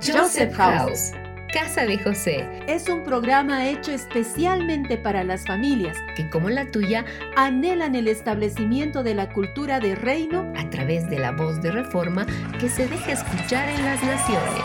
Joseph House. Casa de José es un programa hecho especialmente para las familias que, como la tuya, anhelan el establecimiento de la cultura de reino a través de la voz de reforma que se deja escuchar en las naciones.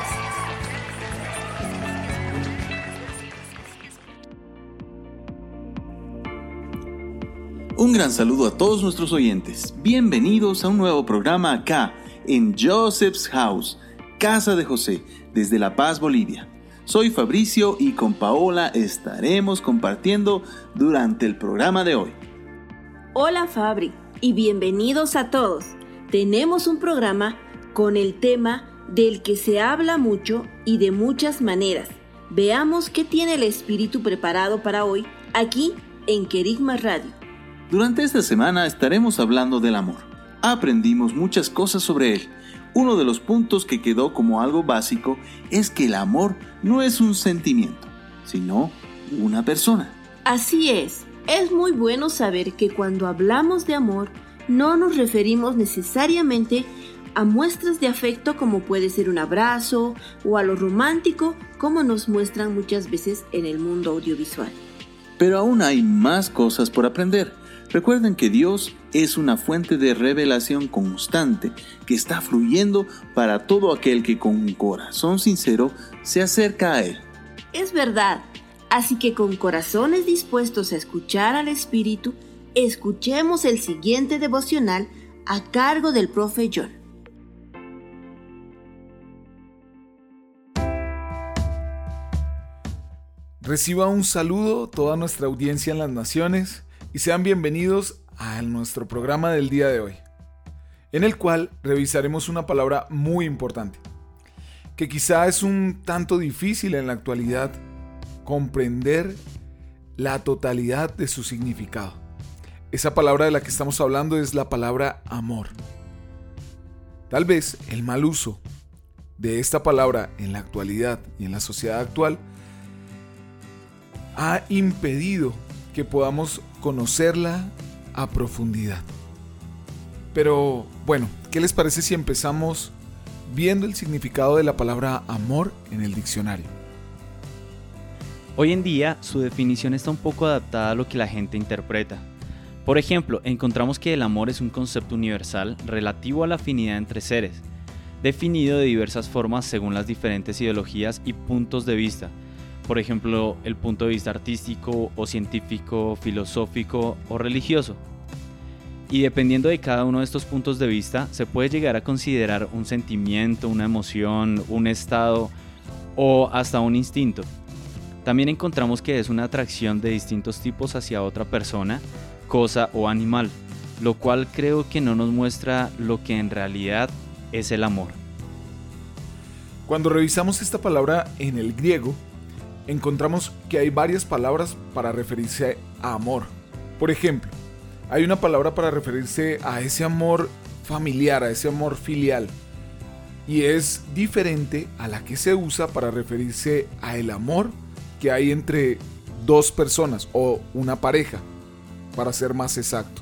Un gran saludo a todos nuestros oyentes. Bienvenidos a un nuevo programa acá en Joseph's House, Casa de José, desde La Paz, Bolivia. Soy Fabricio y con Paola estaremos compartiendo durante el programa de hoy. Hola Fabri y bienvenidos a todos. Tenemos un programa con el tema del que se habla mucho y de muchas maneras. Veamos qué tiene el espíritu preparado para hoy aquí en Querigma Radio. Durante esta semana estaremos hablando del amor. Aprendimos muchas cosas sobre él uno de los puntos que quedó como algo básico es que el amor no es un sentimiento, sino una persona. Así es, es muy bueno saber que cuando hablamos de amor no nos referimos necesariamente a muestras de afecto como puede ser un abrazo o a lo romántico como nos muestran muchas veces en el mundo audiovisual. Pero aún hay más cosas por aprender. Recuerden que Dios es una fuente de revelación constante que está fluyendo para todo aquel que con un corazón sincero se acerca a Él. Es verdad, así que con corazones dispuestos a escuchar al Espíritu, escuchemos el siguiente devocional a cargo del profe John. Reciba un saludo toda nuestra audiencia en las naciones y sean bienvenidos a nuestro programa del día de hoy, en el cual revisaremos una palabra muy importante, que quizá es un tanto difícil en la actualidad comprender la totalidad de su significado. Esa palabra de la que estamos hablando es la palabra amor. Tal vez el mal uso de esta palabra en la actualidad y en la sociedad actual ha impedido que podamos conocerla a profundidad. Pero bueno, ¿qué les parece si empezamos viendo el significado de la palabra amor en el diccionario? Hoy en día su definición está un poco adaptada a lo que la gente interpreta. Por ejemplo, encontramos que el amor es un concepto universal relativo a la afinidad entre seres, definido de diversas formas según las diferentes ideologías y puntos de vista, por ejemplo, el punto de vista artístico o científico, filosófico o religioso. Y dependiendo de cada uno de estos puntos de vista, se puede llegar a considerar un sentimiento, una emoción, un estado o hasta un instinto. También encontramos que es una atracción de distintos tipos hacia otra persona, cosa o animal, lo cual creo que no nos muestra lo que en realidad es el amor. Cuando revisamos esta palabra en el griego, encontramos que hay varias palabras para referirse a amor. Por ejemplo, hay una palabra para referirse a ese amor familiar, a ese amor filial. Y es diferente a la que se usa para referirse a el amor que hay entre dos personas o una pareja, para ser más exacto.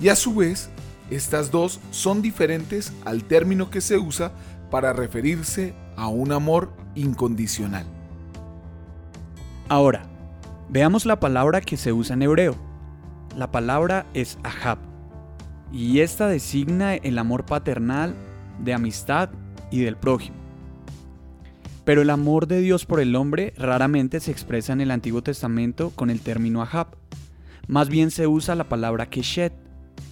Y a su vez, estas dos son diferentes al término que se usa para referirse a un amor incondicional. Ahora, veamos la palabra que se usa en hebreo. La palabra es ahab, y esta designa el amor paternal, de amistad y del prójimo. Pero el amor de Dios por el hombre raramente se expresa en el Antiguo Testamento con el término ahab. Más bien se usa la palabra keshet,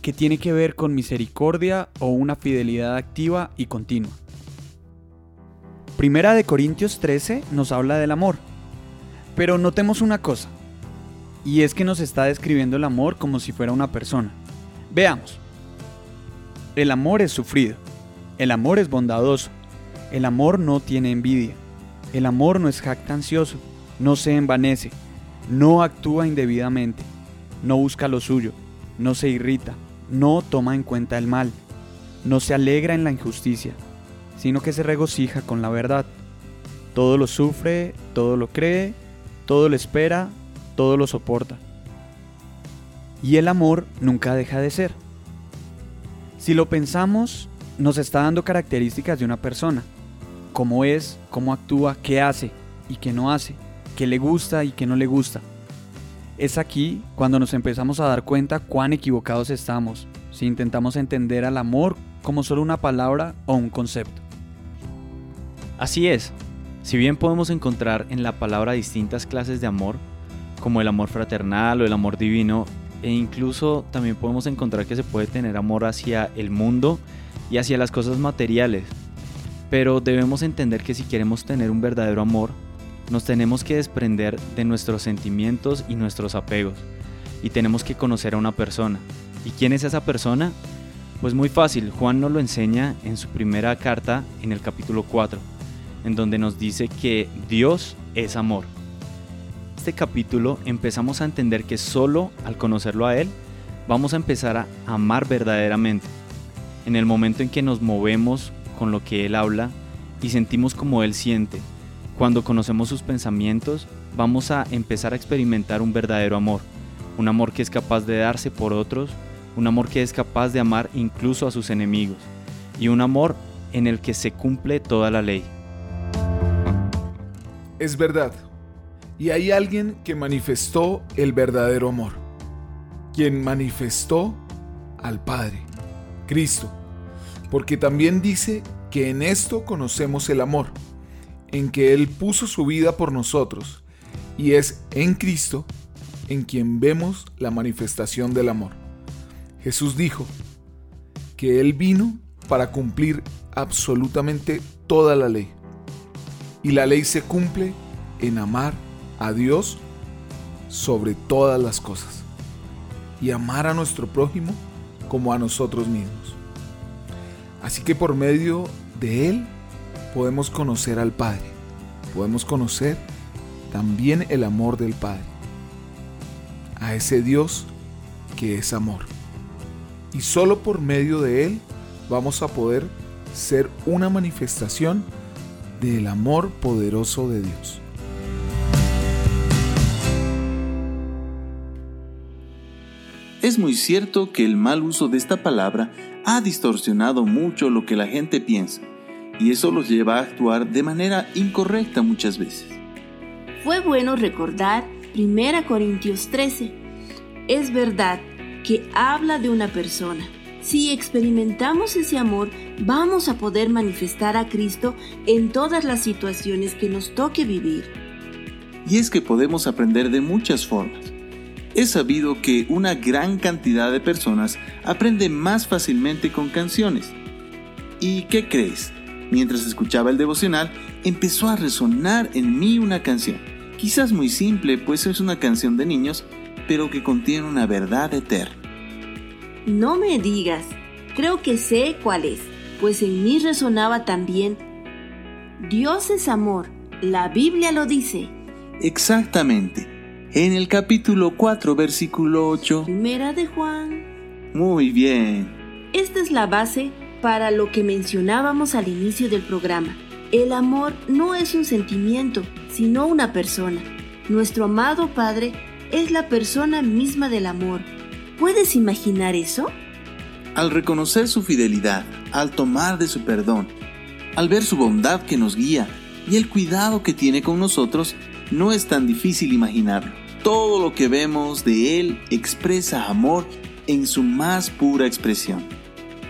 que tiene que ver con misericordia o una fidelidad activa y continua. Primera de Corintios 13 nos habla del amor, pero notemos una cosa, y es que nos está describiendo el amor como si fuera una persona. Veamos. El amor es sufrido, el amor es bondadoso, el amor no tiene envidia, el amor no es jactancioso, no se envanece, no actúa indebidamente, no busca lo suyo, no se irrita, no toma en cuenta el mal, no se alegra en la injusticia, sino que se regocija con la verdad. Todo lo sufre, todo lo cree, todo lo espera, todo lo soporta. Y el amor nunca deja de ser. Si lo pensamos, nos está dando características de una persona. cómo es, cómo actúa, qué hace y qué no hace, qué le gusta y qué no le gusta. Es aquí cuando nos empezamos a dar cuenta cuán equivocados estamos si intentamos entender al amor como solo una palabra o un concepto. Así es, si bien podemos encontrar en la palabra distintas clases de amor, como el amor fraternal o el amor divino, e incluso también podemos encontrar que se puede tener amor hacia el mundo y hacia las cosas materiales. Pero debemos entender que si queremos tener un verdadero amor, nos tenemos que desprender de nuestros sentimientos y nuestros apegos, y tenemos que conocer a una persona. ¿Y quién es esa persona? Pues muy fácil, Juan nos lo enseña en su primera carta en el capítulo 4, en donde nos dice que Dios es amor. Este capítulo empezamos a entender que solo al conocerlo a Él vamos a empezar a amar verdaderamente. En el momento en que nos movemos con lo que Él habla y sentimos como Él siente, cuando conocemos sus pensamientos, vamos a empezar a experimentar un verdadero amor, un amor que es capaz de darse por otros, un amor que es capaz de amar incluso a sus enemigos, y un amor en el que se cumple toda la ley. Es verdad. Y hay alguien que manifestó el verdadero amor, quien manifestó al Padre, Cristo, porque también dice que en esto conocemos el amor en que Él puso su vida por nosotros, y es en Cristo en quien vemos la manifestación del amor. Jesús dijo que Él vino para cumplir absolutamente toda la ley. Y la ley se cumple en amar a Dios sobre todas las cosas y amar a nuestro prójimo como a nosotros mismos. Así que por medio de Él podemos conocer al Padre, podemos conocer también el amor del Padre, a ese Dios que es amor. Y solo por medio de Él vamos a poder ser una manifestación del amor poderoso de Dios. Es muy cierto que el mal uso de esta palabra ha distorsionado mucho lo que la gente piensa y eso los lleva a actuar de manera incorrecta muchas veces. Fue bueno recordar 1 Corintios 13. Es verdad que habla de una persona. Si experimentamos ese amor, vamos a poder manifestar a Cristo en todas las situaciones que nos toque vivir. Y es que podemos aprender de muchas formas. Es sabido que una gran cantidad de personas aprende más fácilmente con canciones. ¿Y qué crees? Mientras escuchaba el devocional, empezó a resonar en mí una canción. Quizás muy simple, pues es una canción de niños, pero que contiene una verdad eterna. No me digas, creo que sé cuál es, pues en mí resonaba también. Dios es amor, la Biblia lo dice. Exactamente. En el capítulo 4, versículo 8. Primera de Juan. Muy bien. Esta es la base para lo que mencionábamos al inicio del programa. El amor no es un sentimiento, sino una persona. Nuestro amado Padre es la persona misma del amor. ¿Puedes imaginar eso? Al reconocer su fidelidad, al tomar de su perdón, al ver su bondad que nos guía y el cuidado que tiene con nosotros, no es tan difícil imaginarlo. Todo lo que vemos de Él expresa amor en su más pura expresión.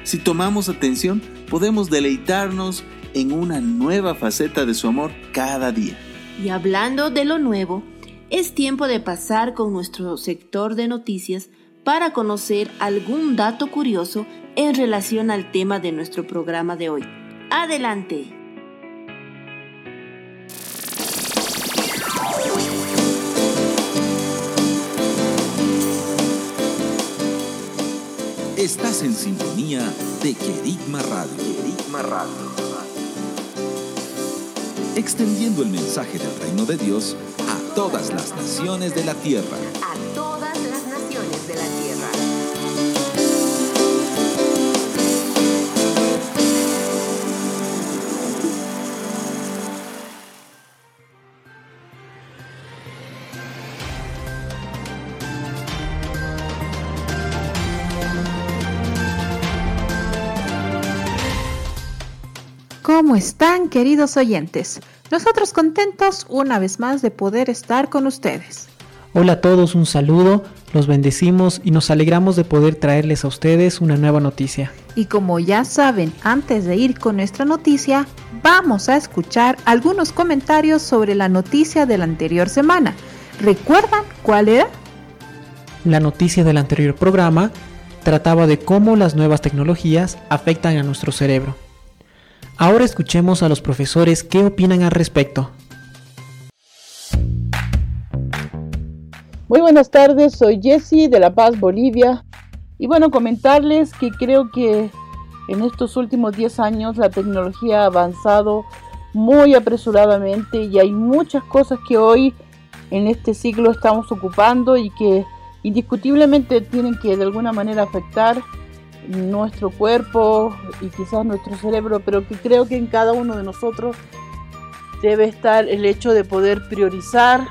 Si tomamos atención, podemos deleitarnos en una nueva faceta de su amor cada día. Y hablando de lo nuevo, es tiempo de pasar con nuestro sector de noticias para conocer algún dato curioso en relación al tema de nuestro programa de hoy. Adelante. Estás en sintonía de Querigma Radio. Querigma Radio. Extendiendo el mensaje del reino de Dios a todas las naciones de la tierra. ¿Cómo están queridos oyentes? Nosotros contentos una vez más de poder estar con ustedes. Hola a todos, un saludo, los bendecimos y nos alegramos de poder traerles a ustedes una nueva noticia. Y como ya saben, antes de ir con nuestra noticia, vamos a escuchar algunos comentarios sobre la noticia de la anterior semana. ¿Recuerdan cuál era? La noticia del anterior programa trataba de cómo las nuevas tecnologías afectan a nuestro cerebro. Ahora escuchemos a los profesores qué opinan al respecto. Muy buenas tardes, soy Jessie de La Paz, Bolivia. Y bueno, comentarles que creo que en estos últimos 10 años la tecnología ha avanzado muy apresuradamente y hay muchas cosas que hoy en este siglo estamos ocupando y que indiscutiblemente tienen que de alguna manera afectar nuestro cuerpo y quizás nuestro cerebro, pero que creo que en cada uno de nosotros debe estar el hecho de poder priorizar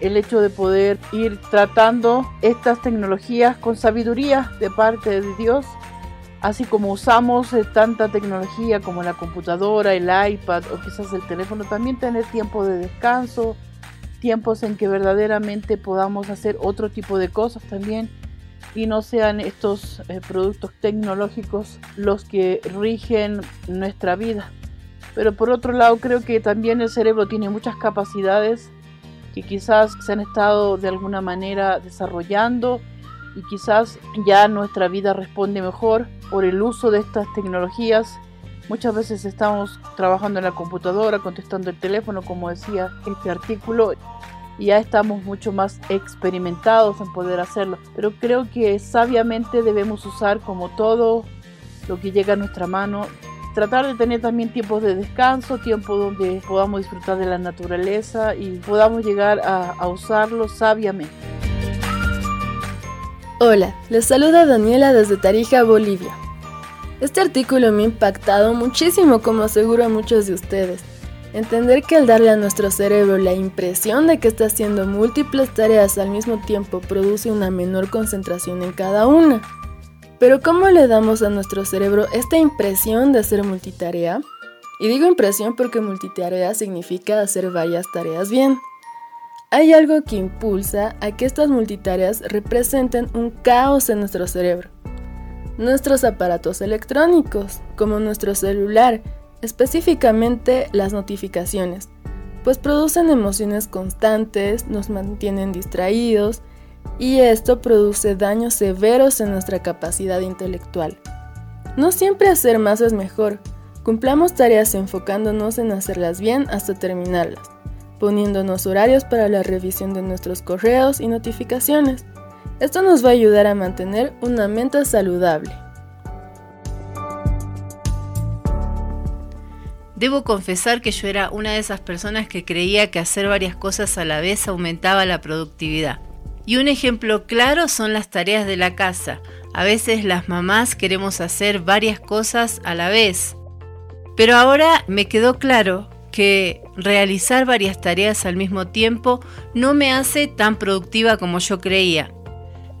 el hecho de poder ir tratando estas tecnologías con sabiduría de parte de Dios, así como usamos eh, tanta tecnología como la computadora, el iPad o quizás el teléfono, también tener tiempo de descanso, tiempos en que verdaderamente podamos hacer otro tipo de cosas también y no sean estos eh, productos tecnológicos los que rigen nuestra vida. Pero por otro lado creo que también el cerebro tiene muchas capacidades que quizás se han estado de alguna manera desarrollando y quizás ya nuestra vida responde mejor por el uso de estas tecnologías. Muchas veces estamos trabajando en la computadora, contestando el teléfono, como decía este artículo, y ya estamos mucho más experimentados en poder hacerlo. Pero creo que sabiamente debemos usar como todo lo que llega a nuestra mano tratar de tener también tiempos de descanso, tiempo donde podamos disfrutar de la naturaleza y podamos llegar a, a usarlo sabiamente. Hola, les saluda Daniela desde Tarija, Bolivia. Este artículo me ha impactado muchísimo como aseguro a muchos de ustedes. Entender que al darle a nuestro cerebro la impresión de que está haciendo múltiples tareas al mismo tiempo produce una menor concentración en cada una. Pero ¿cómo le damos a nuestro cerebro esta impresión de hacer multitarea? Y digo impresión porque multitarea significa hacer varias tareas bien. Hay algo que impulsa a que estas multitareas representen un caos en nuestro cerebro. Nuestros aparatos electrónicos, como nuestro celular, específicamente las notificaciones, pues producen emociones constantes, nos mantienen distraídos y esto produce daños severos en nuestra capacidad intelectual. No siempre hacer más es mejor. Cumplamos tareas enfocándonos en hacerlas bien hasta terminarlas, poniéndonos horarios para la revisión de nuestros correos y notificaciones. Esto nos va a ayudar a mantener una mente saludable. Debo confesar que yo era una de esas personas que creía que hacer varias cosas a la vez aumentaba la productividad. Y un ejemplo claro son las tareas de la casa. A veces las mamás queremos hacer varias cosas a la vez. Pero ahora me quedó claro que realizar varias tareas al mismo tiempo no me hace tan productiva como yo creía.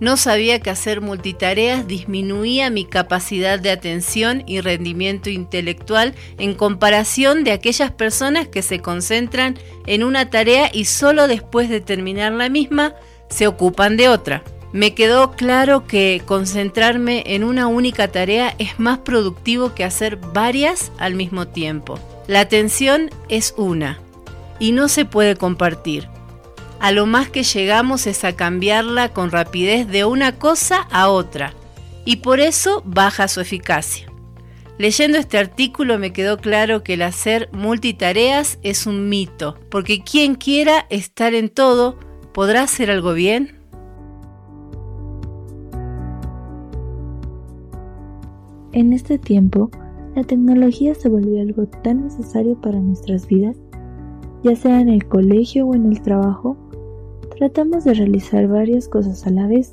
No sabía que hacer multitareas disminuía mi capacidad de atención y rendimiento intelectual en comparación de aquellas personas que se concentran en una tarea y solo después de terminar la misma se ocupan de otra. Me quedó claro que concentrarme en una única tarea es más productivo que hacer varias al mismo tiempo. La atención es una y no se puede compartir. A lo más que llegamos es a cambiarla con rapidez de una cosa a otra y por eso baja su eficacia. Leyendo este artículo me quedó claro que el hacer multitareas es un mito, porque quien quiera estar en todo ¿Podrá hacer algo bien? En este tiempo, la tecnología se volvió algo tan necesario para nuestras vidas, ya sea en el colegio o en el trabajo, tratamos de realizar varias cosas a la vez,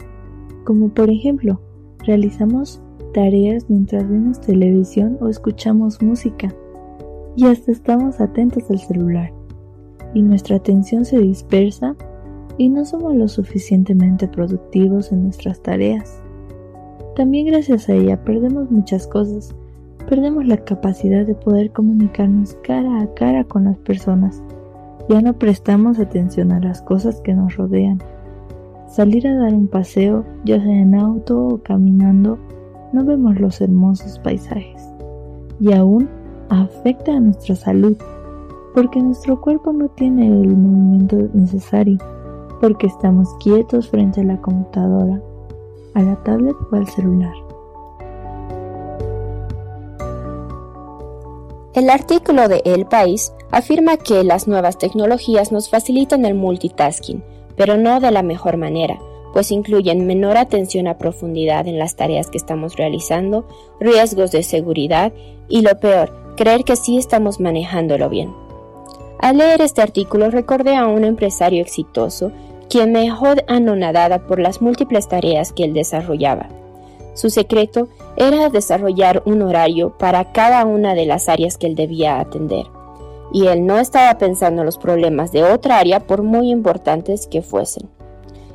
como por ejemplo, realizamos tareas mientras vemos televisión o escuchamos música, y hasta estamos atentos al celular, y nuestra atención se dispersa y no somos lo suficientemente productivos en nuestras tareas. También gracias a ella perdemos muchas cosas, perdemos la capacidad de poder comunicarnos cara a cara con las personas. Ya no prestamos atención a las cosas que nos rodean. Salir a dar un paseo, ya sea en auto o caminando, no vemos los hermosos paisajes. Y aún afecta a nuestra salud, porque nuestro cuerpo no tiene el movimiento necesario, porque estamos quietos frente a la computadora, a la tablet o al celular. El artículo de El País afirma que las nuevas tecnologías nos facilitan el multitasking, pero no de la mejor manera, pues incluyen menor atención a profundidad en las tareas que estamos realizando, riesgos de seguridad y lo peor, creer que sí estamos manejándolo bien. Al leer este artículo recordé a un empresario exitoso quien me dejó anonadada por las múltiples tareas que él desarrollaba. Su secreto era desarrollar un horario para cada una de las áreas que él debía atender, y él no estaba pensando en los problemas de otra área por muy importantes que fuesen.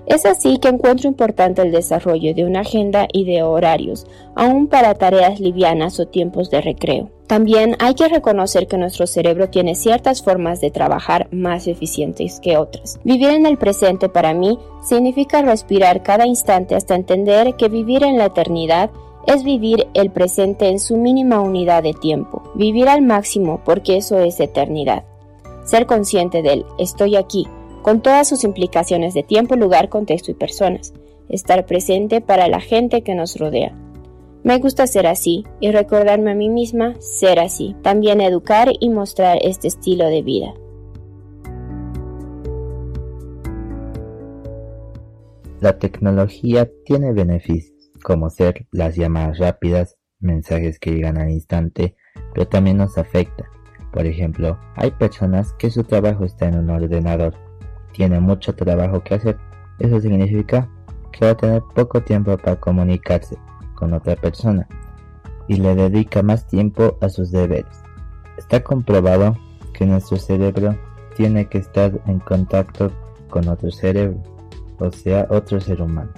Es así que encuentro importante el desarrollo de una agenda y de horarios, aún para tareas livianas o tiempos de recreo. También hay que reconocer que nuestro cerebro tiene ciertas formas de trabajar más eficientes que otras. Vivir en el presente para mí significa respirar cada instante hasta entender que vivir en la eternidad es vivir el presente en su mínima unidad de tiempo, vivir al máximo porque eso es eternidad. Ser consciente del estoy aquí, con todas sus implicaciones de tiempo, lugar, contexto y personas. Estar presente para la gente que nos rodea. Me gusta ser así y recordarme a mí misma ser así. También educar y mostrar este estilo de vida. La tecnología tiene beneficios, como ser las llamadas rápidas, mensajes que llegan al instante, pero también nos afecta. Por ejemplo, hay personas que su trabajo está en un ordenador, tiene mucho trabajo que hacer. Eso significa que va a tener poco tiempo para comunicarse con otra persona y le dedica más tiempo a sus deberes. Está comprobado que nuestro cerebro tiene que estar en contacto con otro cerebro, o sea, otro ser humano.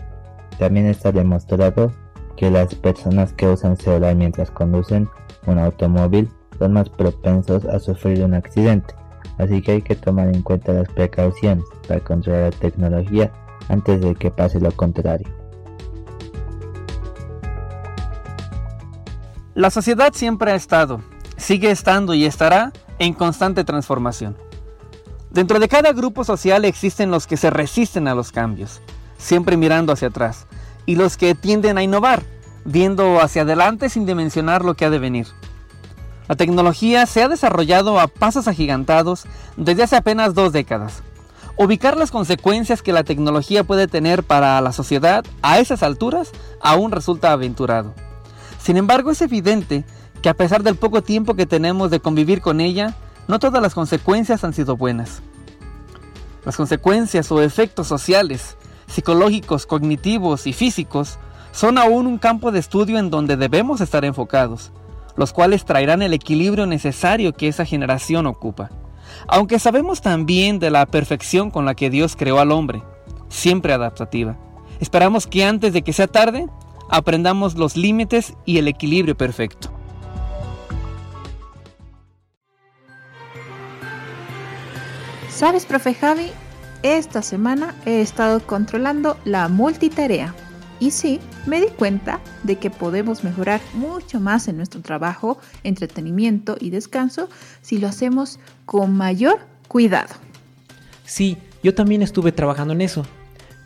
También está demostrado que las personas que usan celular mientras conducen un automóvil son más propensos a sufrir un accidente. Así que hay que tomar en cuenta las precauciones para controlar la tecnología antes de que pase lo contrario. La sociedad siempre ha estado, sigue estando y estará en constante transformación. Dentro de cada grupo social existen los que se resisten a los cambios, siempre mirando hacia atrás, y los que tienden a innovar, viendo hacia adelante sin dimensionar lo que ha de venir. La tecnología se ha desarrollado a pasos agigantados desde hace apenas dos décadas. Ubicar las consecuencias que la tecnología puede tener para la sociedad a esas alturas aún resulta aventurado. Sin embargo, es evidente que a pesar del poco tiempo que tenemos de convivir con ella, no todas las consecuencias han sido buenas. Las consecuencias o efectos sociales, psicológicos, cognitivos y físicos son aún un campo de estudio en donde debemos estar enfocados, los cuales traerán el equilibrio necesario que esa generación ocupa. Aunque sabemos también de la perfección con la que Dios creó al hombre, siempre adaptativa, esperamos que antes de que sea tarde, aprendamos los límites y el equilibrio perfecto. ¿Sabes, profe Javi? Esta semana he estado controlando la multitarea. Y sí, me di cuenta de que podemos mejorar mucho más en nuestro trabajo, entretenimiento y descanso si lo hacemos con mayor cuidado. Sí, yo también estuve trabajando en eso.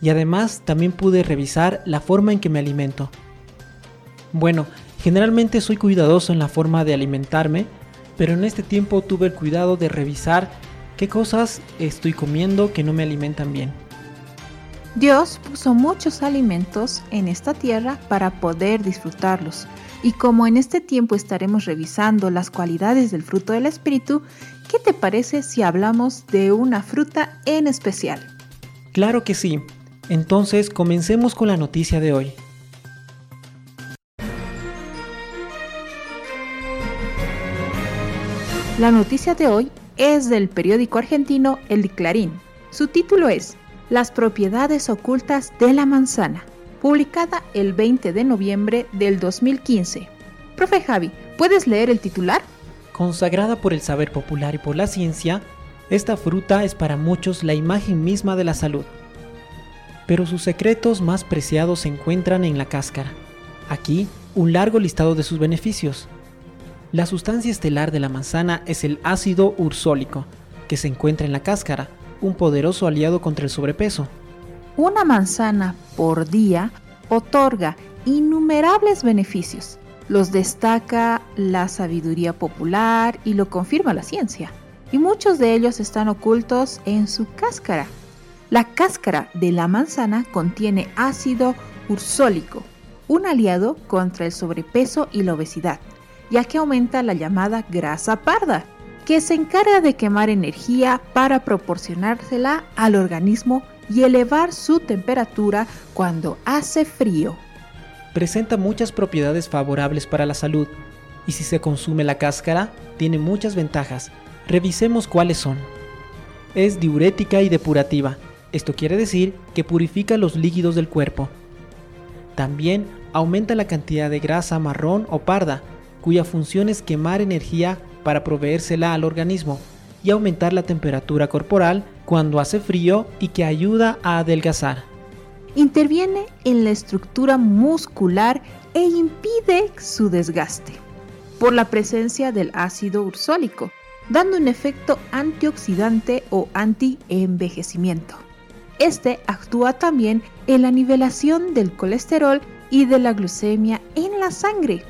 Y además también pude revisar la forma en que me alimento. Bueno, generalmente soy cuidadoso en la forma de alimentarme, pero en este tiempo tuve el cuidado de revisar qué cosas estoy comiendo que no me alimentan bien. Dios puso muchos alimentos en esta tierra para poder disfrutarlos. Y como en este tiempo estaremos revisando las cualidades del fruto del Espíritu, ¿qué te parece si hablamos de una fruta en especial? Claro que sí. Entonces comencemos con la noticia de hoy. La noticia de hoy es del periódico argentino El Clarín. Su título es Las propiedades ocultas de la manzana, publicada el 20 de noviembre del 2015. Profe Javi, ¿Puedes leer el titular? Consagrada por el saber popular y por la ciencia, esta fruta es para muchos la imagen misma de la salud. Pero sus secretos más preciados se encuentran en la cáscara. Aquí, un largo listado de sus beneficios. La sustancia estelar de la manzana es el ácido ursólico, que se encuentra en la cáscara, un poderoso aliado contra el sobrepeso. Una manzana por día otorga innumerables beneficios. Los destaca la sabiduría popular y lo confirma la ciencia. Y muchos de ellos están ocultos en su cáscara. La cáscara de la manzana contiene ácido ursólico, un aliado contra el sobrepeso y la obesidad, ya que aumenta la llamada grasa parda, que se encarga de quemar energía para proporcionársela al organismo y elevar su temperatura cuando hace frío. Presenta muchas propiedades favorables para la salud y si se consume la cáscara, tiene muchas ventajas. Revisemos cuáles son. Es diurética y depurativa. Esto quiere decir que purifica los líquidos del cuerpo. También aumenta la cantidad de grasa marrón o parda, cuya función es quemar energía para proveérsela al organismo y aumentar la temperatura corporal cuando hace frío y que ayuda a adelgazar. Interviene en la estructura muscular e impide su desgaste por la presencia del ácido ursólico, dando un efecto antioxidante o anti-envejecimiento. Este actúa también en la nivelación del colesterol y de la glucemia en la sangre.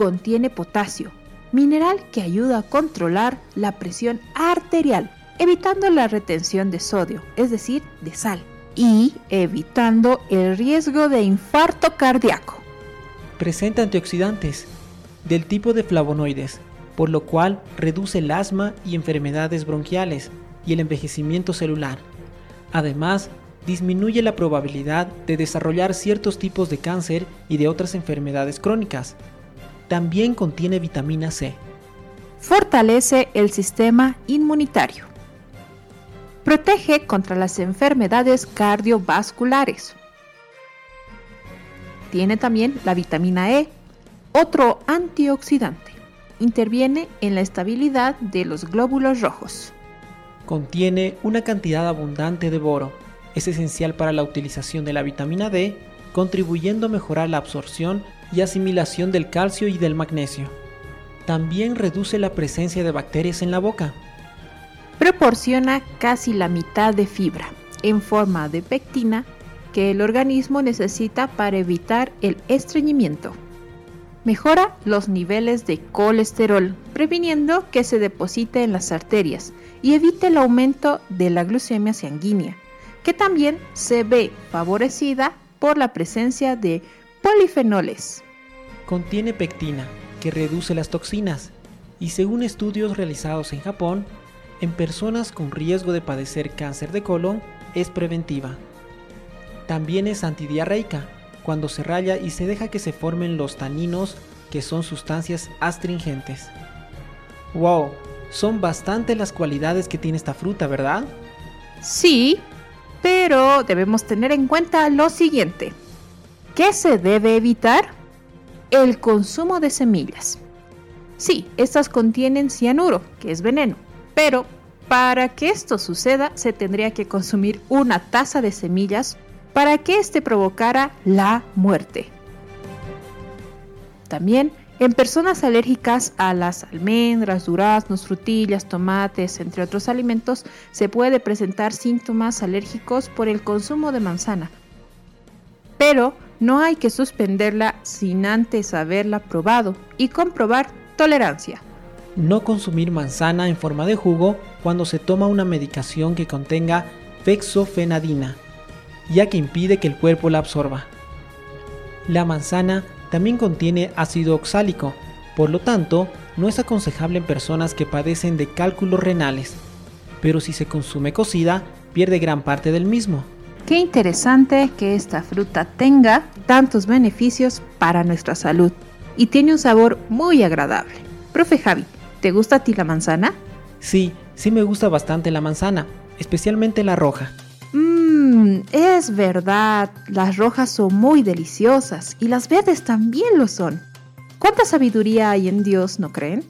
Contiene potasio, mineral que ayuda a controlar la presión arterial, evitando la retención de sodio, es decir, de sal, y evitando el riesgo de infarto cardíaco. Presenta antioxidantes del tipo de flavonoides, por lo cual reduce el asma y enfermedades bronquiales y el envejecimiento celular. Además, disminuye la probabilidad de desarrollar ciertos tipos de cáncer y de otras enfermedades crónicas. También contiene vitamina C. Fortalece el sistema inmunitario. Protege contra las enfermedades cardiovasculares. Tiene también la vitamina E, otro antioxidante. Interviene en la estabilidad de los glóbulos rojos. Contiene una cantidad abundante de boro. Es esencial para la utilización de la vitamina D, contribuyendo a mejorar la absorción y asimilación del calcio y del magnesio. También reduce la presencia de bacterias en la boca. Proporciona casi la mitad de fibra, en forma de pectina, que el organismo necesita para evitar el estreñimiento. Mejora los niveles de colesterol, previniendo que se deposite en las arterias y evite el aumento de la glucemia sanguínea, que también se ve favorecida por la presencia de polifenoles. Contiene pectina, que reduce las toxinas, y según estudios realizados en Japón, en personas con riesgo de padecer cáncer de colon es preventiva. También es antidiarreica, cuando se raya y se deja que se formen los taninos, que son sustancias astringentes. ¡Wow! Son bastante las cualidades que tiene esta fruta, ¿verdad? Sí, pero debemos tener en cuenta lo siguiente. ¿Qué se debe evitar? El consumo de semillas. Sí, estas contienen cianuro, que es veneno, pero para que esto suceda se tendría que consumir una taza de semillas para que éste provocara la muerte. También en personas alérgicas a las almendras, duraznos, frutillas, tomates, entre otros alimentos, se puede presentar síntomas alérgicos por el consumo de manzana. Pero no hay que suspenderla sin antes haberla probado y comprobar tolerancia. No consumir manzana en forma de jugo cuando se toma una medicación que contenga fexofenadina, ya que impide que el cuerpo la absorba. La manzana también contiene ácido oxálico, por lo tanto, no es aconsejable en personas que padecen de cálculos renales, pero si se consume cocida, pierde gran parte del mismo. Qué interesante que esta fruta tenga tantos beneficios para nuestra salud y tiene un sabor muy agradable. Profe Javi, ¿te gusta a ti la manzana? Sí, sí me gusta bastante la manzana, especialmente la roja. Mmm, es verdad, las rojas son muy deliciosas y las verdes también lo son. ¿Cuánta sabiduría hay en Dios, no creen?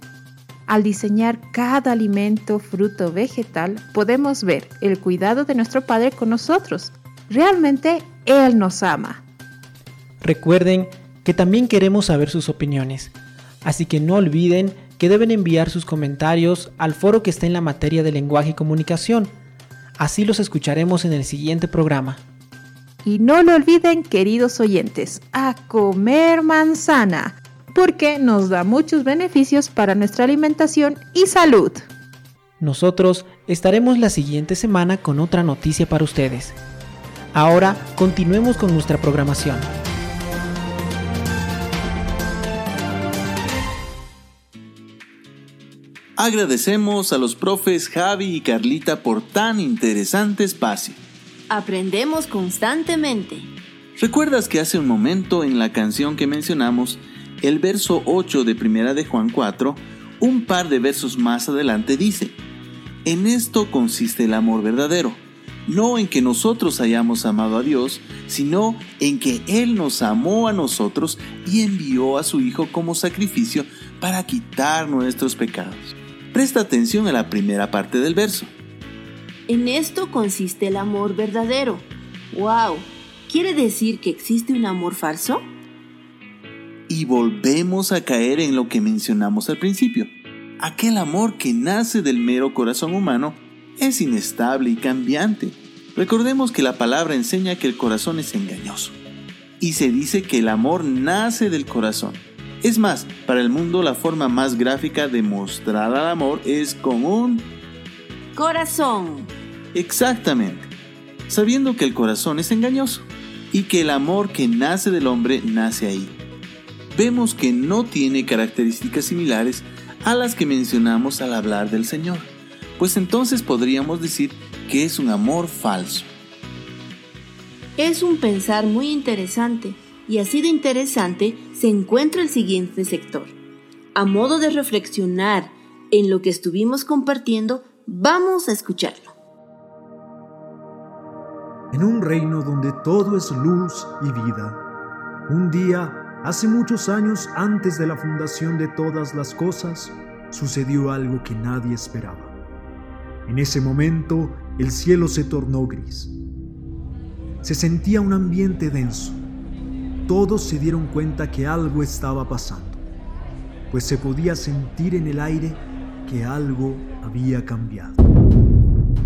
Al diseñar cada alimento, fruto, vegetal, podemos ver el cuidado de nuestro Padre con nosotros. Realmente Él nos ama. Recuerden que también queremos saber sus opiniones, así que no olviden que deben enviar sus comentarios al foro que está en la materia de lenguaje y comunicación. Así los escucharemos en el siguiente programa. Y no lo olviden, queridos oyentes, a comer manzana porque nos da muchos beneficios para nuestra alimentación y salud. Nosotros estaremos la siguiente semana con otra noticia para ustedes. Ahora continuemos con nuestra programación. Agradecemos a los profes Javi y Carlita por tan interesante espacio. Aprendemos constantemente. ¿Recuerdas que hace un momento en la canción que mencionamos el verso 8 de Primera de Juan 4, un par de versos más adelante dice, En esto consiste el amor verdadero, no en que nosotros hayamos amado a Dios, sino en que Él nos amó a nosotros y envió a su Hijo como sacrificio para quitar nuestros pecados. Presta atención a la primera parte del verso. En esto consiste el amor verdadero. ¡Wow! ¿Quiere decir que existe un amor falso? y volvemos a caer en lo que mencionamos al principio. Aquel amor que nace del mero corazón humano es inestable y cambiante. Recordemos que la palabra enseña que el corazón es engañoso. Y se dice que el amor nace del corazón. Es más, para el mundo la forma más gráfica de mostrar al amor es con un corazón. Exactamente. Sabiendo que el corazón es engañoso y que el amor que nace del hombre nace ahí vemos que no tiene características similares a las que mencionamos al hablar del Señor, pues entonces podríamos decir que es un amor falso. Es un pensar muy interesante y así de interesante se encuentra el siguiente sector. A modo de reflexionar en lo que estuvimos compartiendo, vamos a escucharlo. En un reino donde todo es luz y vida, un día Hace muchos años antes de la fundación de todas las cosas, sucedió algo que nadie esperaba. En ese momento, el cielo se tornó gris. Se sentía un ambiente denso. Todos se dieron cuenta que algo estaba pasando, pues se podía sentir en el aire que algo había cambiado.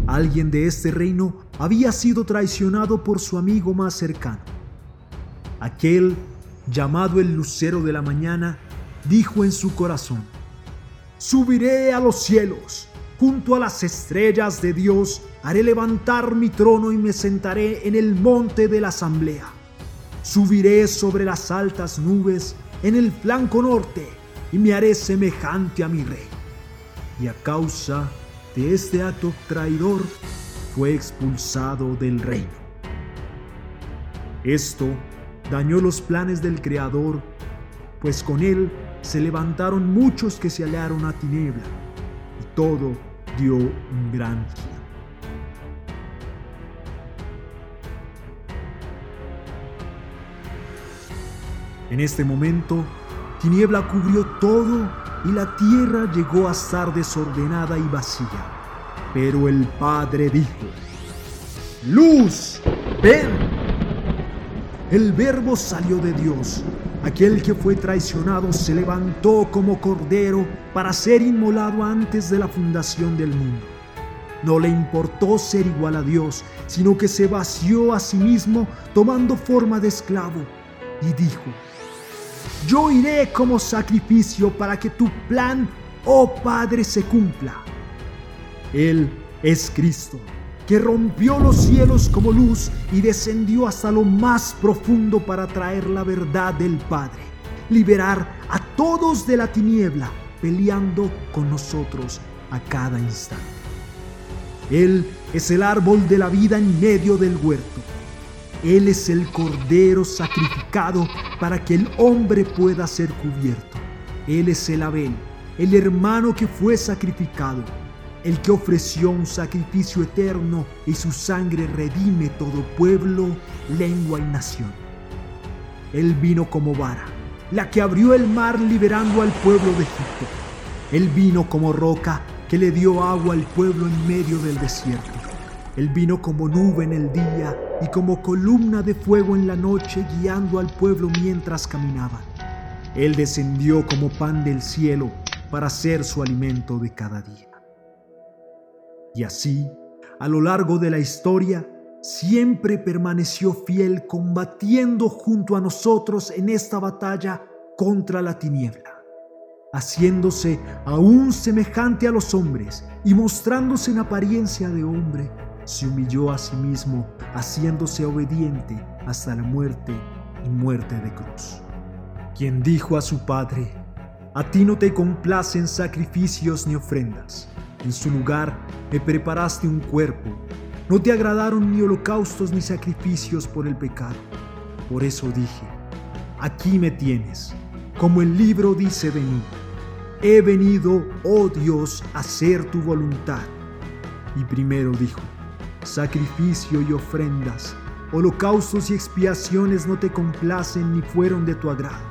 Alguien de este reino había sido traicionado por su amigo más cercano, aquel llamado el lucero de la mañana, dijo en su corazón, Subiré a los cielos, junto a las estrellas de Dios, haré levantar mi trono y me sentaré en el monte de la asamblea. Subiré sobre las altas nubes en el flanco norte y me haré semejante a mi rey. Y a causa de este acto traidor fue expulsado del reino. Esto dañó los planes del Creador, pues con él se levantaron muchos que se hallaron a tiniebla, y todo dio un gran giro. En este momento, tiniebla cubrió todo y la tierra llegó a estar desordenada y vacía. Pero el Padre dijo, Luz, ven. El verbo salió de Dios. Aquel que fue traicionado se levantó como cordero para ser inmolado antes de la fundación del mundo. No le importó ser igual a Dios, sino que se vació a sí mismo tomando forma de esclavo y dijo, yo iré como sacrificio para que tu plan, oh Padre, se cumpla. Él es Cristo que rompió los cielos como luz y descendió hasta lo más profundo para traer la verdad del Padre, liberar a todos de la tiniebla, peleando con nosotros a cada instante. Él es el árbol de la vida en medio del huerto. Él es el cordero sacrificado para que el hombre pueda ser cubierto. Él es el Abel, el hermano que fue sacrificado el que ofreció un sacrificio eterno y su sangre redime todo pueblo, lengua y nación. Él vino como vara, la que abrió el mar liberando al pueblo de Egipto. Él vino como roca que le dio agua al pueblo en medio del desierto. Él vino como nube en el día y como columna de fuego en la noche guiando al pueblo mientras caminaban. Él descendió como pan del cielo para ser su alimento de cada día. Y así, a lo largo de la historia, siempre permaneció fiel combatiendo junto a nosotros en esta batalla contra la tiniebla, haciéndose aún semejante a los hombres y mostrándose en apariencia de hombre se humilló a sí mismo, haciéndose obediente hasta la muerte y muerte de cruz. Quien dijo a su padre, a ti no te complacen sacrificios ni ofrendas, en su lugar me preparaste un cuerpo, no te agradaron ni holocaustos ni sacrificios por el pecado. Por eso dije, aquí me tienes, como el libro dice de mí, he venido, oh Dios, a hacer tu voluntad. Y primero dijo, sacrificio y ofrendas, holocaustos y expiaciones no te complacen ni fueron de tu agrado,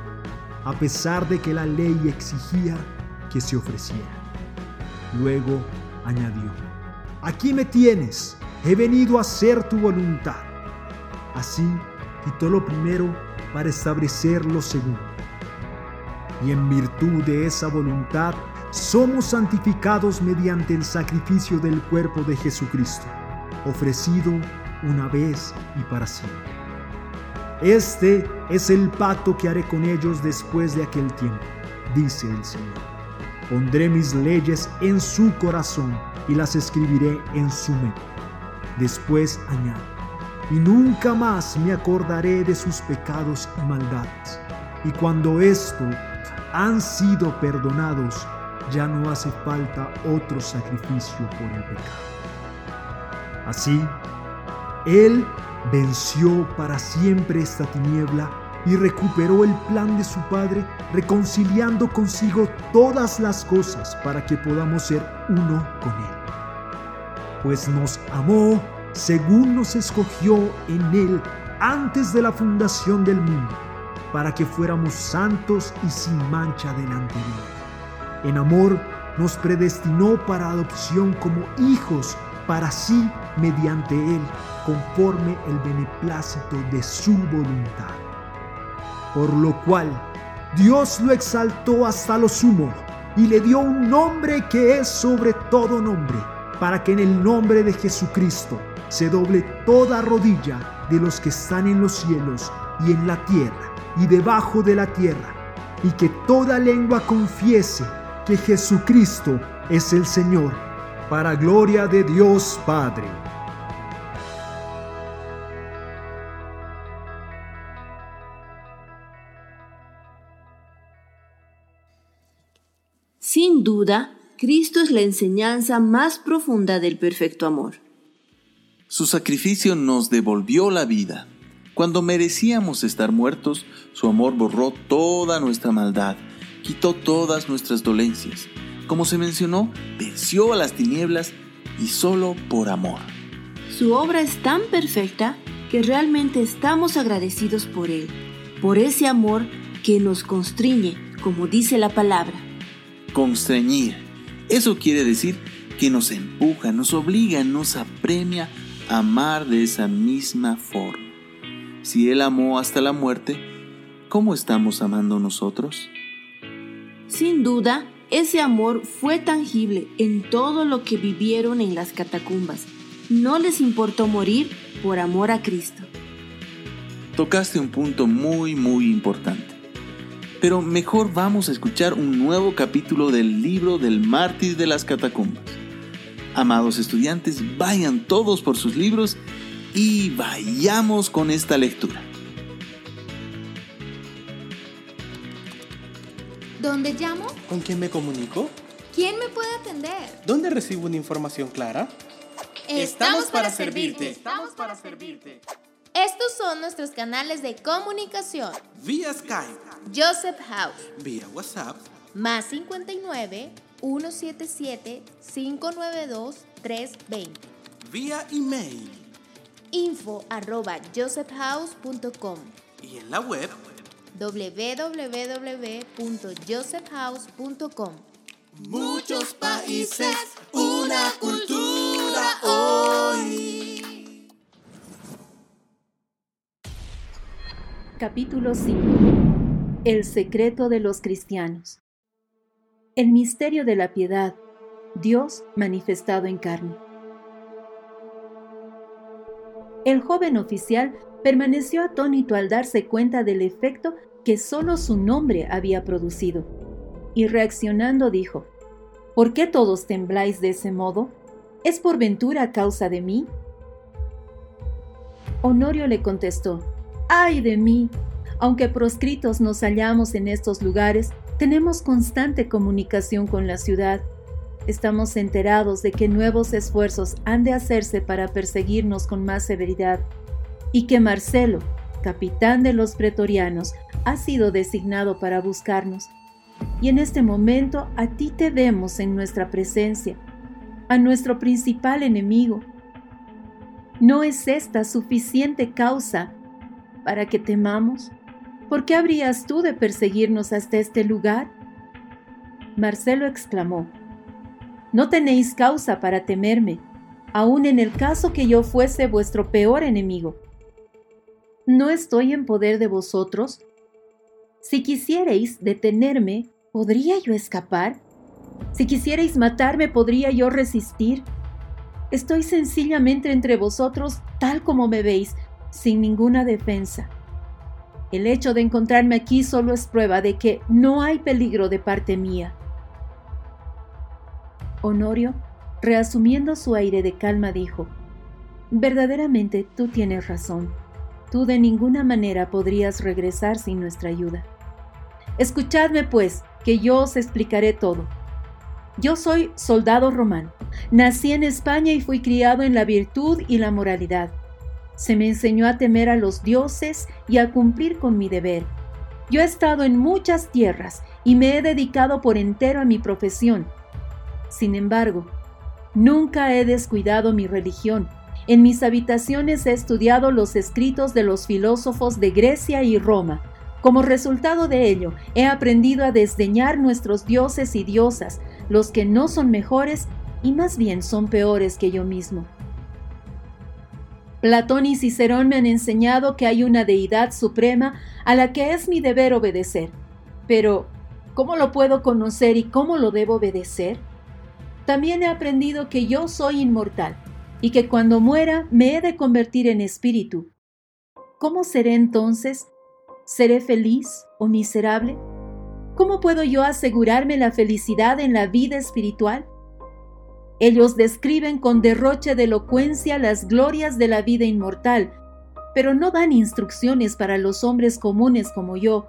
a pesar de que la ley exigía que se ofreciera. Luego añadió, aquí me tienes, he venido a hacer tu voluntad. Así quitó lo primero para establecer lo segundo. Y en virtud de esa voluntad somos santificados mediante el sacrificio del cuerpo de Jesucristo ofrecido una vez y para siempre. Este es el pacto que haré con ellos después de aquel tiempo, dice el Señor. Pondré mis leyes en su corazón y las escribiré en su mente. Después añade, y nunca más me acordaré de sus pecados y maldades. Y cuando esto han sido perdonados, ya no hace falta otro sacrificio por el pecado. Así, Él venció para siempre esta tiniebla y recuperó el plan de su Padre, reconciliando consigo todas las cosas para que podamos ser uno con Él. Pues nos amó según nos escogió en Él antes de la fundación del mundo, para que fuéramos santos y sin mancha delante de Él. En amor nos predestinó para adopción como hijos para sí mediante él, conforme el beneplácito de su voluntad. Por lo cual, Dios lo exaltó hasta lo sumo y le dio un nombre que es sobre todo nombre, para que en el nombre de Jesucristo se doble toda rodilla de los que están en los cielos y en la tierra y debajo de la tierra, y que toda lengua confiese que Jesucristo es el Señor para gloria de Dios Padre. Sin duda, Cristo es la enseñanza más profunda del perfecto amor. Su sacrificio nos devolvió la vida. Cuando merecíamos estar muertos, su amor borró toda nuestra maldad, quitó todas nuestras dolencias como se mencionó, venció a las tinieblas y solo por amor. Su obra es tan perfecta que realmente estamos agradecidos por Él, por ese amor que nos constriñe, como dice la palabra. Constreñir. Eso quiere decir que nos empuja, nos obliga, nos apremia a amar de esa misma forma. Si Él amó hasta la muerte, ¿cómo estamos amando nosotros? Sin duda, ese amor fue tangible en todo lo que vivieron en las catacumbas. No les importó morir por amor a Cristo. Tocaste un punto muy, muy importante. Pero mejor vamos a escuchar un nuevo capítulo del libro del mártir de las catacumbas. Amados estudiantes, vayan todos por sus libros y vayamos con esta lectura. ¿Dónde llamo? ¿Con quién me comunico? ¿Quién me puede atender? ¿Dónde recibo una información clara? Estamos, para, servirte. Estamos para servirte. Estos son nuestros canales de comunicación. Vía Skype. Joseph House. Vía WhatsApp. Más 59 177 592 320. Vía email. Info arroba josephhouse.com. Y en la web www.josephhouse.com. Muchos países, una cultura Capítulo 5. El secreto de los cristianos. El misterio de la piedad. Dios manifestado en carne. El joven oficial permaneció atónito al darse cuenta del efecto que solo su nombre había producido, y reaccionando dijo, ¿Por qué todos tembláis de ese modo? ¿Es por ventura causa de mí? Honorio le contestó, ¡ay de mí! Aunque proscritos nos hallamos en estos lugares, tenemos constante comunicación con la ciudad. Estamos enterados de que nuevos esfuerzos han de hacerse para perseguirnos con más severidad y que Marcelo, capitán de los pretorianos, ha sido designado para buscarnos. Y en este momento a ti te vemos en nuestra presencia, a nuestro principal enemigo. ¿No es esta suficiente causa para que temamos? ¿Por qué habrías tú de perseguirnos hasta este lugar? Marcelo exclamó, No tenéis causa para temerme, aun en el caso que yo fuese vuestro peor enemigo. ¿No estoy en poder de vosotros? Si quisierais detenerme, ¿podría yo escapar? Si quisierais matarme, ¿podría yo resistir? Estoy sencillamente entre vosotros tal como me veis, sin ninguna defensa. El hecho de encontrarme aquí solo es prueba de que no hay peligro de parte mía. Honorio, reasumiendo su aire de calma, dijo, Verdaderamente tú tienes razón tú de ninguna manera podrías regresar sin nuestra ayuda. Escuchadme, pues, que yo os explicaré todo. Yo soy soldado romano. Nací en España y fui criado en la virtud y la moralidad. Se me enseñó a temer a los dioses y a cumplir con mi deber. Yo he estado en muchas tierras y me he dedicado por entero a mi profesión. Sin embargo, nunca he descuidado mi religión en mis habitaciones he estudiado los escritos de los filósofos de Grecia y Roma. Como resultado de ello, he aprendido a desdeñar nuestros dioses y diosas, los que no son mejores y más bien son peores que yo mismo. Platón y Cicerón me han enseñado que hay una deidad suprema a la que es mi deber obedecer. Pero, ¿cómo lo puedo conocer y cómo lo debo obedecer? También he aprendido que yo soy inmortal y que cuando muera me he de convertir en espíritu. ¿Cómo seré entonces? ¿Seré feliz o miserable? ¿Cómo puedo yo asegurarme la felicidad en la vida espiritual? Ellos describen con derroche de elocuencia las glorias de la vida inmortal, pero no dan instrucciones para los hombres comunes como yo,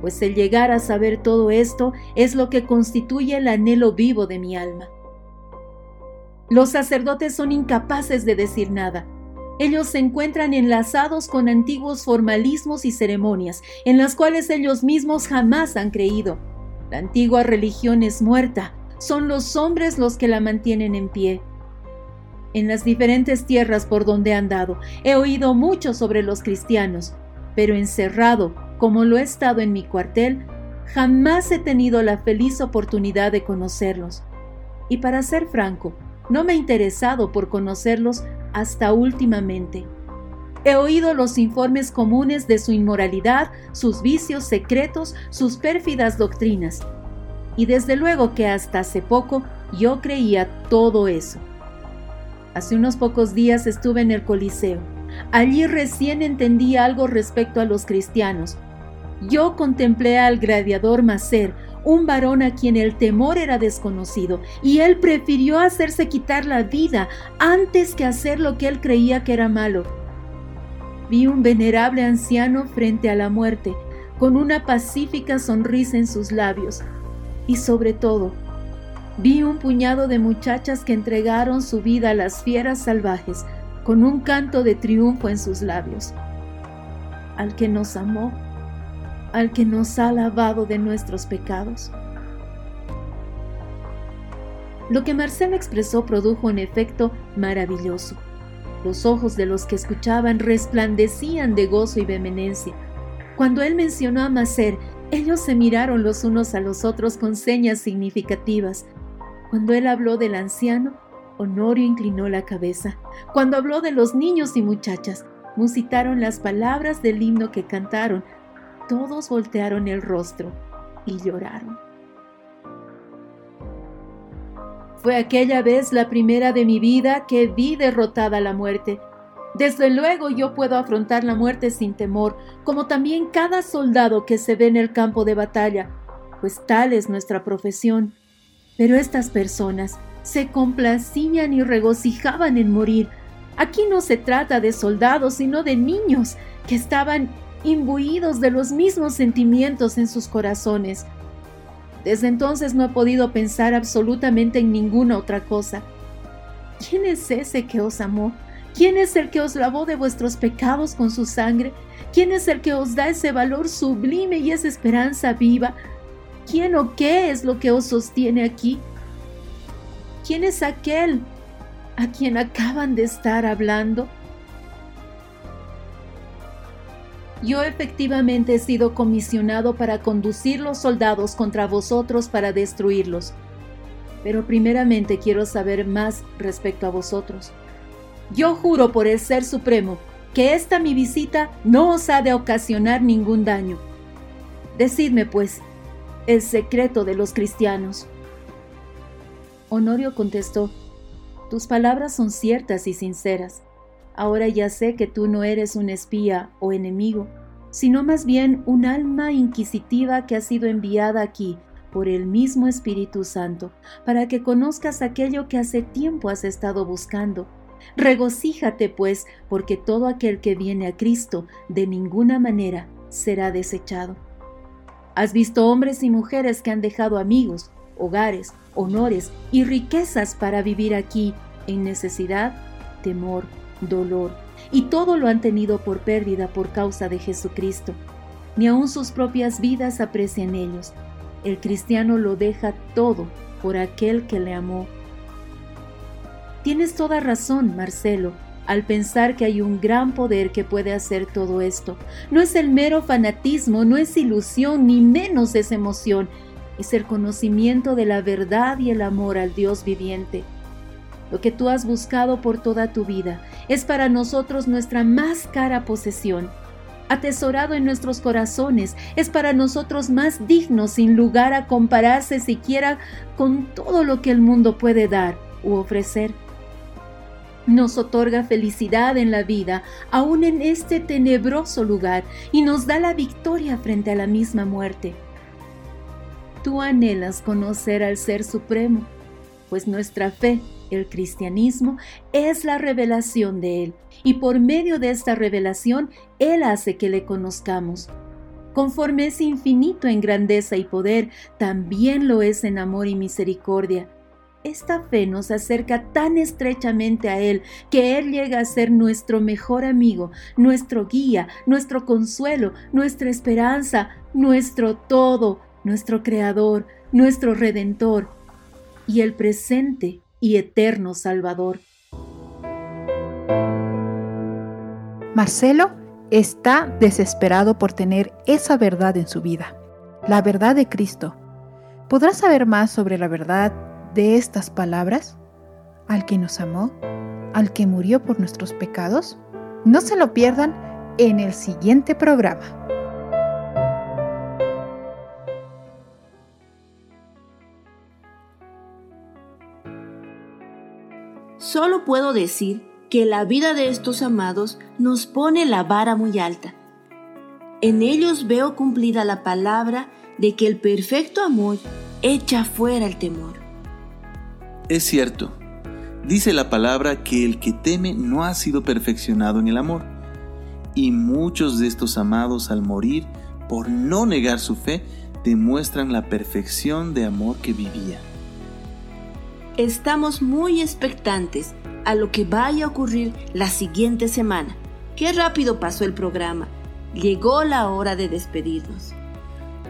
pues el llegar a saber todo esto es lo que constituye el anhelo vivo de mi alma. Los sacerdotes son incapaces de decir nada. Ellos se encuentran enlazados con antiguos formalismos y ceremonias, en las cuales ellos mismos jamás han creído. La antigua religión es muerta, son los hombres los que la mantienen en pie. En las diferentes tierras por donde he andado, he oído mucho sobre los cristianos, pero encerrado, como lo he estado en mi cuartel, jamás he tenido la feliz oportunidad de conocerlos. Y para ser franco, no me he interesado por conocerlos hasta últimamente. He oído los informes comunes de su inmoralidad, sus vicios secretos, sus pérfidas doctrinas. Y desde luego que hasta hace poco yo creía todo eso. Hace unos pocos días estuve en el Coliseo. Allí recién entendí algo respecto a los cristianos. Yo contemplé al gladiador Macer, un varón a quien el temor era desconocido, y él prefirió hacerse quitar la vida antes que hacer lo que él creía que era malo. Vi un venerable anciano frente a la muerte, con una pacífica sonrisa en sus labios, y sobre todo, vi un puñado de muchachas que entregaron su vida a las fieras salvajes, con un canto de triunfo en sus labios. Al que nos amó, al que nos ha lavado de nuestros pecados. Lo que Marcelo expresó produjo un efecto maravilloso. Los ojos de los que escuchaban resplandecían de gozo y vehemencia. Cuando él mencionó a Macer, ellos se miraron los unos a los otros con señas significativas. Cuando él habló del anciano, Honorio inclinó la cabeza. Cuando habló de los niños y muchachas, musitaron las palabras del himno que cantaron. Todos voltearon el rostro y lloraron. Fue aquella vez la primera de mi vida que vi derrotada la muerte. Desde luego yo puedo afrontar la muerte sin temor, como también cada soldado que se ve en el campo de batalla, pues tal es nuestra profesión. Pero estas personas se complacían y regocijaban en morir. Aquí no se trata de soldados, sino de niños que estaban imbuidos de los mismos sentimientos en sus corazones. Desde entonces no he podido pensar absolutamente en ninguna otra cosa. ¿Quién es ese que os amó? ¿Quién es el que os lavó de vuestros pecados con su sangre? ¿Quién es el que os da ese valor sublime y esa esperanza viva? ¿Quién o qué es lo que os sostiene aquí? ¿Quién es aquel a quien acaban de estar hablando? Yo efectivamente he sido comisionado para conducir los soldados contra vosotros para destruirlos. Pero primeramente quiero saber más respecto a vosotros. Yo juro por el Ser Supremo que esta mi visita no os ha de ocasionar ningún daño. Decidme, pues, el secreto de los cristianos. Honorio contestó, tus palabras son ciertas y sinceras. Ahora ya sé que tú no eres un espía o enemigo, sino más bien un alma inquisitiva que ha sido enviada aquí por el mismo Espíritu Santo, para que conozcas aquello que hace tiempo has estado buscando. Regocíjate, pues, porque todo aquel que viene a Cristo de ninguna manera será desechado. Has visto hombres y mujeres que han dejado amigos, hogares, honores y riquezas para vivir aquí en necesidad, temor, dolor, y todo lo han tenido por pérdida por causa de Jesucristo. Ni aun sus propias vidas aprecian ellos. El cristiano lo deja todo por aquel que le amó. Tienes toda razón, Marcelo, al pensar que hay un gran poder que puede hacer todo esto. No es el mero fanatismo, no es ilusión, ni menos es emoción, es el conocimiento de la verdad y el amor al Dios viviente. Lo que tú has buscado por toda tu vida es para nosotros nuestra más cara posesión. Atesorado en nuestros corazones, es para nosotros más digno sin lugar a compararse siquiera con todo lo que el mundo puede dar u ofrecer. Nos otorga felicidad en la vida, aún en este tenebroso lugar, y nos da la victoria frente a la misma muerte. Tú anhelas conocer al Ser Supremo, pues nuestra fe el cristianismo es la revelación de Él y por medio de esta revelación Él hace que le conozcamos. Conforme es infinito en grandeza y poder, también lo es en amor y misericordia. Esta fe nos acerca tan estrechamente a Él que Él llega a ser nuestro mejor amigo, nuestro guía, nuestro consuelo, nuestra esperanza, nuestro todo, nuestro Creador, nuestro Redentor y el presente y eterno Salvador. Marcelo está desesperado por tener esa verdad en su vida, la verdad de Cristo. ¿Podrás saber más sobre la verdad de estas palabras? Al que nos amó, al que murió por nuestros pecados. No se lo pierdan en el siguiente programa. Solo puedo decir que la vida de estos amados nos pone la vara muy alta. En ellos veo cumplida la palabra de que el perfecto amor echa fuera el temor. Es cierto, dice la palabra que el que teme no ha sido perfeccionado en el amor. Y muchos de estos amados al morir, por no negar su fe, demuestran la perfección de amor que vivían. Estamos muy expectantes a lo que vaya a ocurrir la siguiente semana. Qué rápido pasó el programa. Llegó la hora de despedirnos.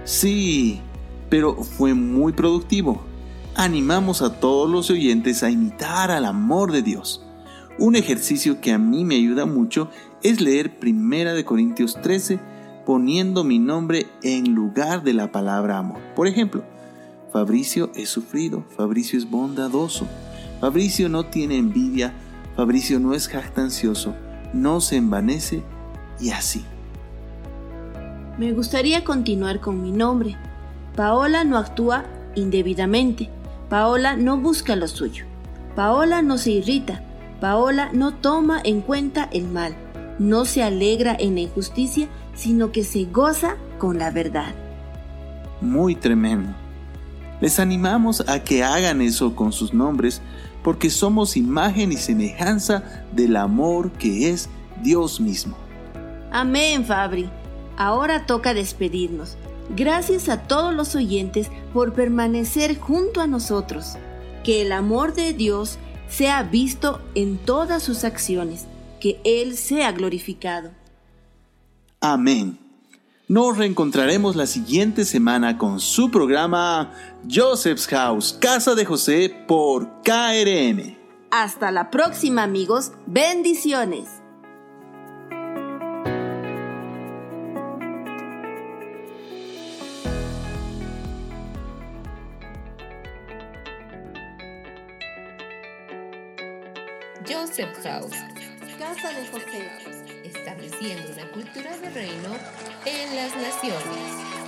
Sí, pero fue muy productivo. Animamos a todos los oyentes a imitar al amor de Dios. Un ejercicio que a mí me ayuda mucho es leer 1 de Corintios 13 poniendo mi nombre en lugar de la palabra amor. Por ejemplo, Fabricio es sufrido, Fabricio es bondadoso, Fabricio no tiene envidia, Fabricio no es jactancioso, no se envanece y así. Me gustaría continuar con mi nombre. Paola no actúa indebidamente. Paola no busca lo suyo. Paola no se irrita. Paola no toma en cuenta el mal. No se alegra en la injusticia, sino que se goza con la verdad. Muy tremendo. Les animamos a que hagan eso con sus nombres porque somos imagen y semejanza del amor que es Dios mismo. Amén, Fabri. Ahora toca despedirnos. Gracias a todos los oyentes por permanecer junto a nosotros. Que el amor de Dios sea visto en todas sus acciones. Que Él sea glorificado. Amén. Nos reencontraremos la siguiente semana con su programa Joseph's House, Casa de José por KRM. Hasta la próxima amigos, bendiciones. Joseph's House, Casa de José. estableciendo una cultura de reino en las naciones.